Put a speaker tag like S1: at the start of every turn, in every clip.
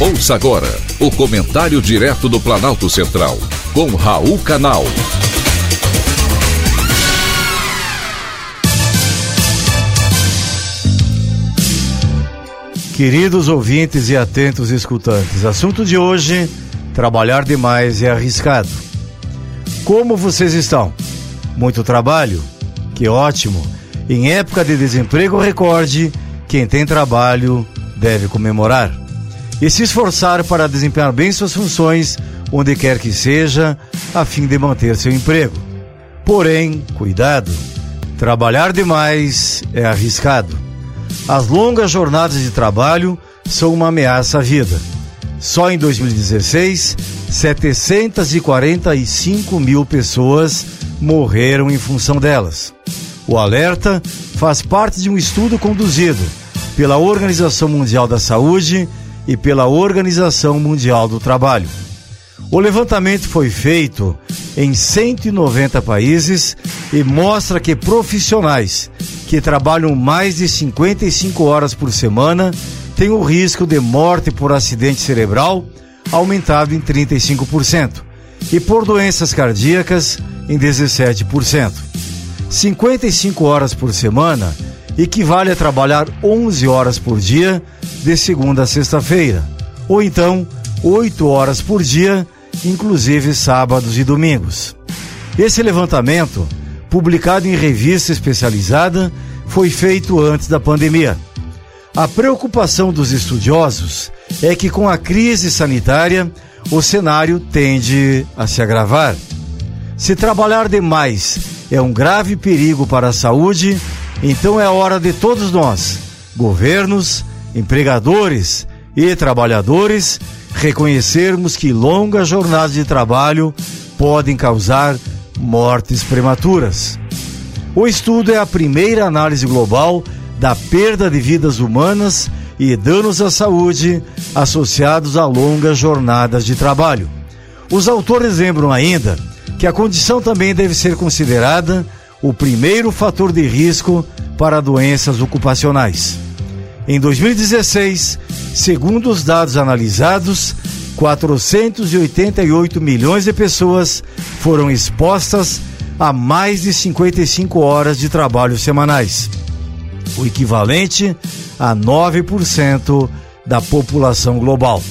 S1: Ouça agora o comentário direto do Planalto Central, com Raul Canal.
S2: Queridos ouvintes e atentos escutantes, assunto de hoje: trabalhar demais é arriscado. Como vocês estão? Muito trabalho? Que ótimo! Em época de desemprego recorde, quem tem trabalho deve comemorar e se esforçar para desempenhar bem suas funções onde quer que seja, a fim de manter seu emprego. Porém, cuidado, trabalhar demais é arriscado. As longas jornadas de trabalho são uma ameaça à vida. Só em 2016, 745 mil pessoas morreram em função delas. O alerta faz parte de um estudo conduzido pela Organização Mundial da Saúde e pela Organização Mundial do Trabalho. O levantamento foi feito em 190 países e mostra que profissionais que trabalham mais de 55 horas por semana têm o risco de morte por acidente cerebral aumentado em 35% e por doenças cardíacas em 17%. 55 horas por semana equivale a trabalhar 11 horas por dia de segunda a sexta-feira, ou então 8 horas por dia, inclusive sábados e domingos. Esse levantamento, publicado em revista especializada, foi feito antes da pandemia. A preocupação dos estudiosos é que com a crise sanitária, o cenário tende a se agravar. Se trabalhar demais é um grave perigo para a saúde, então é hora de todos nós, governos, empregadores e trabalhadores, reconhecermos que longas jornadas de trabalho podem causar mortes prematuras. O estudo é a primeira análise global da perda de vidas humanas e danos à saúde associados a longas jornadas de trabalho. Os autores lembram ainda que a condição também deve ser considerada o primeiro fator de risco para doenças ocupacionais. Em 2016, segundo os dados analisados, 488 milhões de pessoas foram expostas a mais de 55 horas de trabalho semanais, o equivalente a 9% da população global.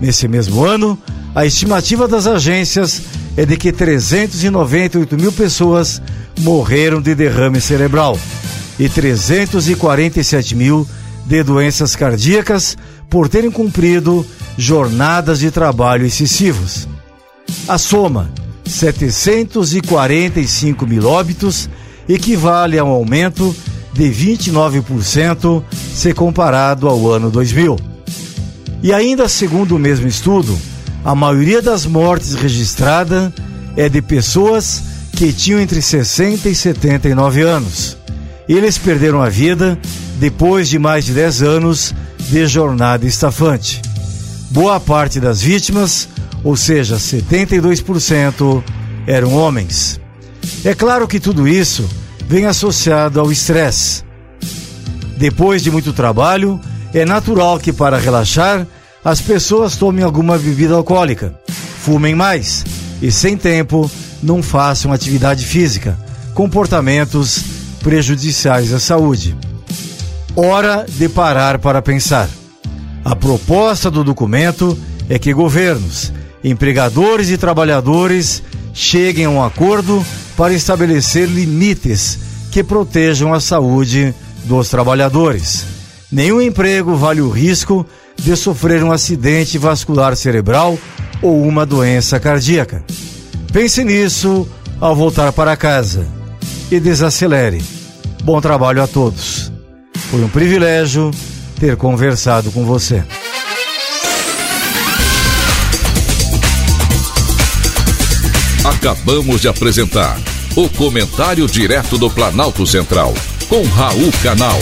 S2: Nesse mesmo ano, a estimativa das agências é de que 398 mil pessoas morreram de derrame cerebral e 347 mil de doenças cardíacas por terem cumprido jornadas de trabalho excessivos. A soma, 745 mil óbitos, equivale a um aumento de 29% se comparado ao ano 2000. E ainda segundo o mesmo estudo, a maioria das mortes registrada é de pessoas que tinham entre 60 e 79 anos. Eles perderam a vida depois de mais de 10 anos de jornada estafante. Boa parte das vítimas, ou seja, 72%, eram homens. É claro que tudo isso vem associado ao estresse. Depois de muito trabalho, é natural que para relaxar as pessoas tomem alguma bebida alcoólica, fumem mais e, sem tempo, não façam atividade física, comportamentos prejudiciais à saúde. Hora de parar para pensar. A proposta do documento é que governos, empregadores e trabalhadores cheguem a um acordo para estabelecer limites que protejam a saúde dos trabalhadores. Nenhum emprego vale o risco de sofrer um acidente vascular cerebral ou uma doença cardíaca. Pense nisso ao voltar para casa e desacelere. Bom trabalho a todos. Foi um privilégio ter conversado com você.
S1: Acabamos de apresentar o Comentário Direto do Planalto Central, com Raul Canal.